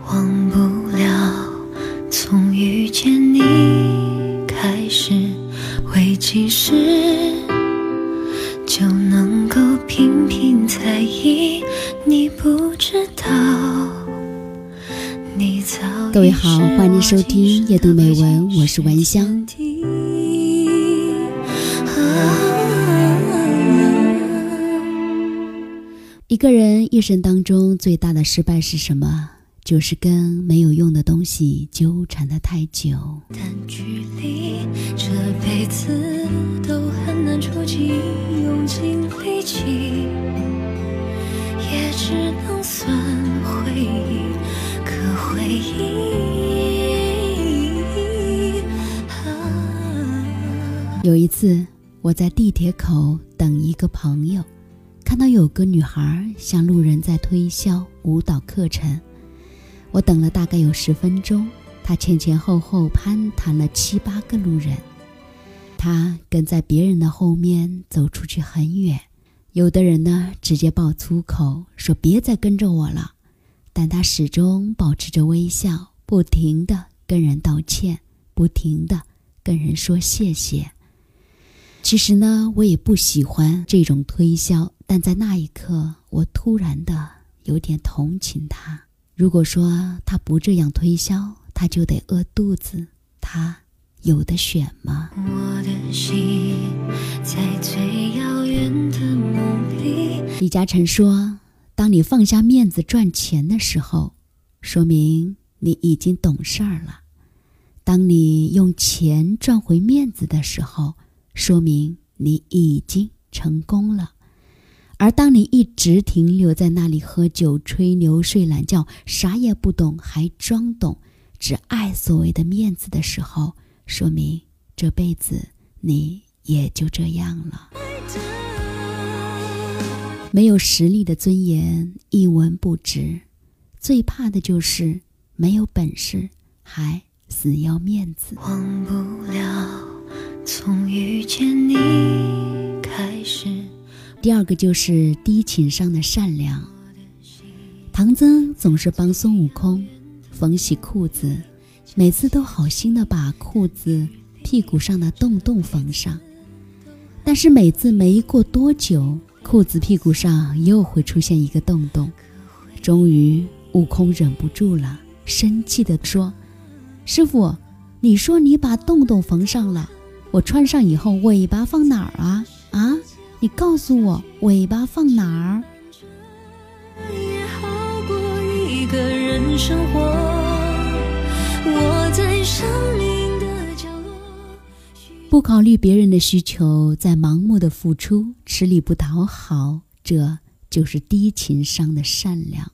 忘不了从遇见你开始，未几时就能够频频在意。你不知道，你早各位好，欢迎收听夜读美文，我是文香。一个人一生当中最大的失败是什么？就是跟没有用的东西纠缠的太久。但距离这辈子都很难触及，用尽力气也只能算回忆。可回忆，有一次我在地铁口等一个朋友。看到有个女孩向路人在推销舞蹈课程，我等了大概有十分钟，他前前后后攀谈了七八个路人，他跟在别人的后面走出去很远，有的人呢直接爆粗口说别再跟着我了，但他始终保持着微笑，不停的跟人道歉，不停的跟人说谢谢。其实呢，我也不喜欢这种推销，但在那一刻，我突然的有点同情他。如果说他不这样推销，他就得饿肚子，他有的选吗？我的心在最遥远的梦里。李嘉诚说：“当你放下面子赚钱的时候，说明你已经懂事儿了；当你用钱赚回面子的时候，”说明你已经成功了，而当你一直停留在那里喝酒、吹牛、睡懒觉，啥也不懂还装懂，只爱所谓的面子的时候，说明这辈子你也就这样了。没有实力的尊严一文不值，最怕的就是没有本事还死要面子。忘不了。从遇见你开始，第二个就是低情商的善良。唐僧总是帮孙悟空缝洗裤子，每次都好心的把裤子屁股上的洞洞缝上，但是每次没过多久，裤子屁股上又会出现一个洞洞。终于，悟空忍不住了，生气的说：“师傅，你说你把洞洞缝上了。”我穿上以后，尾巴放哪儿啊？啊，你告诉我，尾巴放哪儿？不考虑别人的需求，在盲目的付出，吃力不讨好，这就是低情商的善良。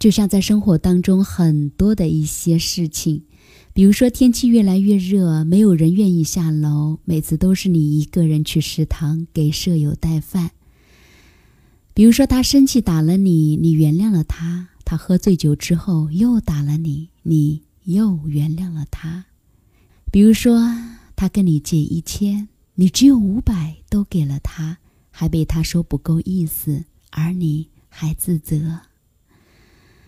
就像在生活当中很多的一些事情。比如说，天气越来越热，没有人愿意下楼，每次都是你一个人去食堂给舍友带饭。比如说，他生气打了你，你原谅了他；他喝醉酒之后又打了你，你又原谅了他。比如说，他跟你借一千，你只有五百都给了他，还被他说不够意思，而你还自责。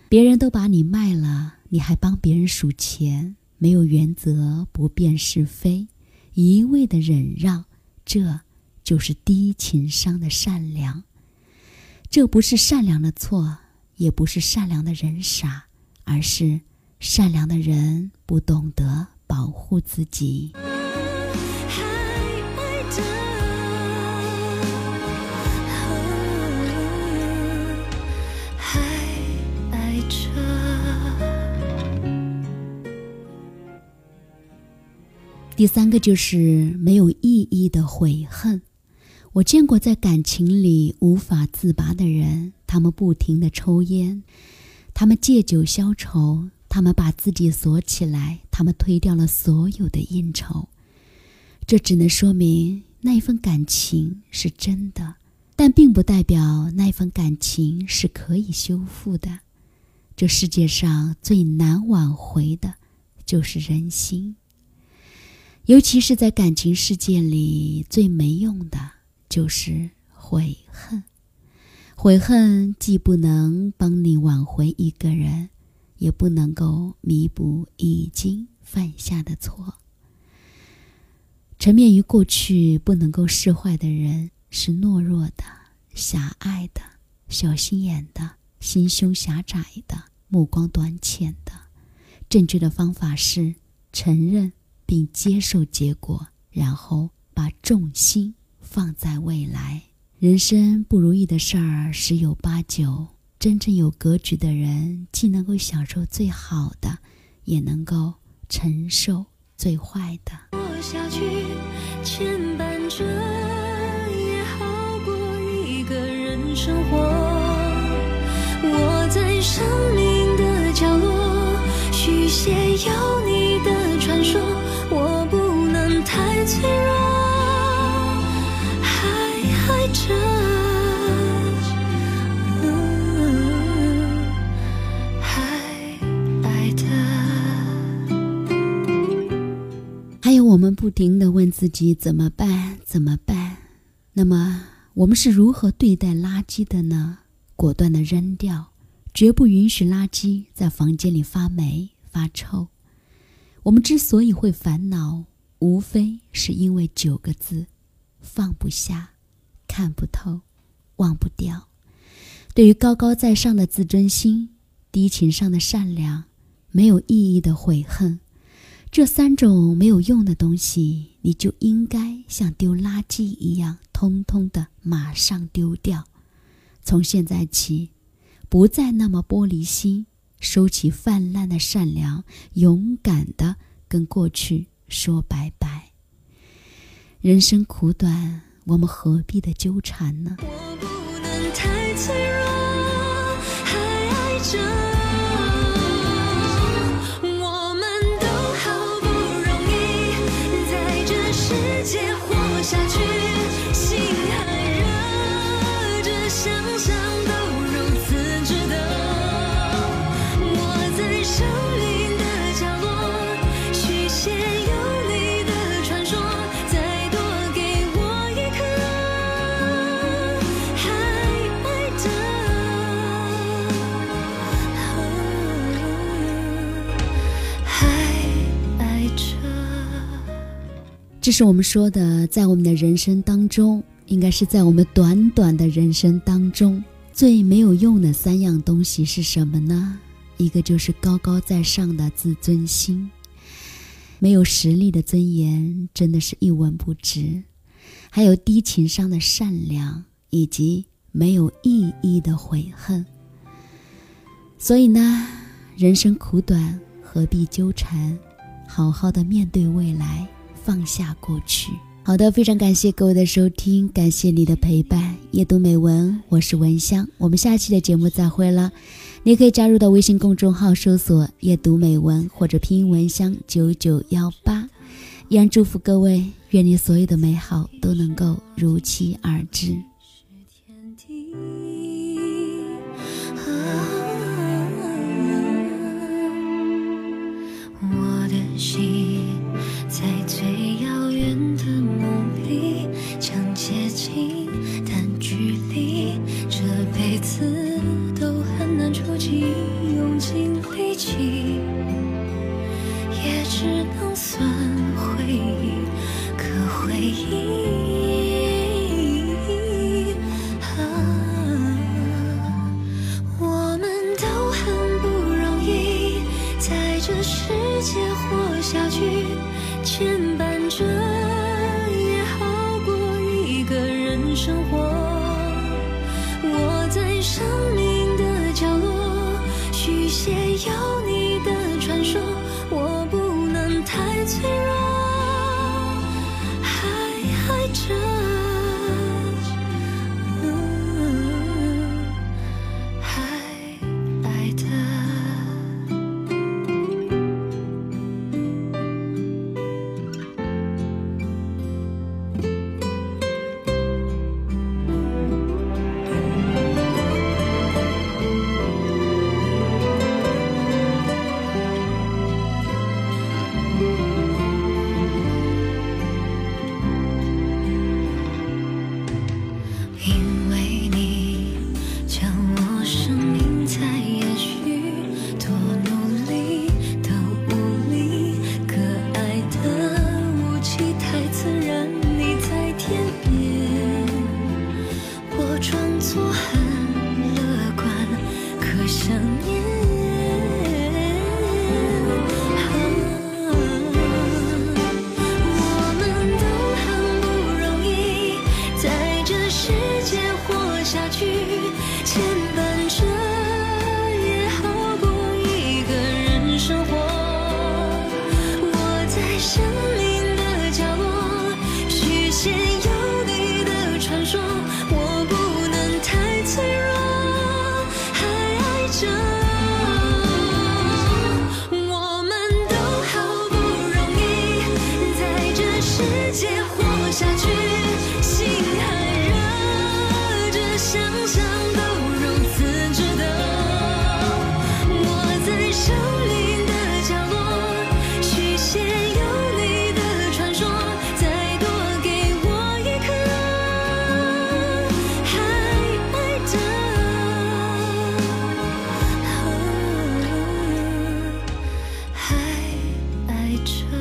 别人都把你卖了，你还帮别人数钱。没有原则，不辨是非，一味的忍让，这就是低情商的善良。这不是善良的错，也不是善良的人傻，而是善良的人不懂得保护自己。第三个就是没有意义的悔恨。我见过在感情里无法自拔的人，他们不停的抽烟，他们借酒消愁，他们把自己锁起来，他们推掉了所有的应酬。这只能说明那一份感情是真的，但并不代表那一份感情是可以修复的。这世界上最难挽回的，就是人心。尤其是在感情世界里，最没用的就是悔恨。悔恨既不能帮你挽回一个人，也不能够弥补已经犯下的错。沉湎于过去不能够释怀的人，是懦弱的、狭隘的、小心眼的、心胸狭窄的、目光短浅的。正确的方法是承认并接受结果，然后把重心放在未来。人生不如意的事儿十有八九，真正有格局的人，既能够享受最好的，也能够承受最坏的。下去，牵绊着也好过一个人。我在生命的角落续写有你的传说，着，还爱的。还有我们不停的问自己怎么办？怎么办？那么我们是如何对待垃圾的呢？果断地扔掉，绝不允许垃圾在房间里发霉发臭。我们之所以会烦恼，无非是因为九个字：放不下、看不透、忘不掉。对于高高在上的自尊心、低情商的善良、没有意义的悔恨。这三种没有用的东西，你就应该像丢垃圾一样，通通的马上丢掉。从现在起，不再那么玻璃心，收起泛滥的善良，勇敢的跟过去说拜拜。人生苦短，我们何必的纠缠呢？我不能太脆弱，这是我们说的，在我们的人生当中，应该是在我们短短的人生当中，最没有用的三样东西是什么呢？一个就是高高在上的自尊心，没有实力的尊严，真的是一文不值；还有低情商的善良，以及没有意义的悔恨。所以呢，人生苦短，何必纠缠？好好的面对未来。放下过去。好的，非常感谢各位的收听，感谢你的陪伴。夜读美文，我是文香，我们下期的节目再会了。你可以加入到微信公众号搜索“夜读美文”或者拼音“文香九九幺八”。依然祝福各位，愿你所有的美好都能够如期而至。情也只能算回忆，可回忆，我们都很不容易，在这世界活下去，牵绊着也好过一个人生活。想念 child.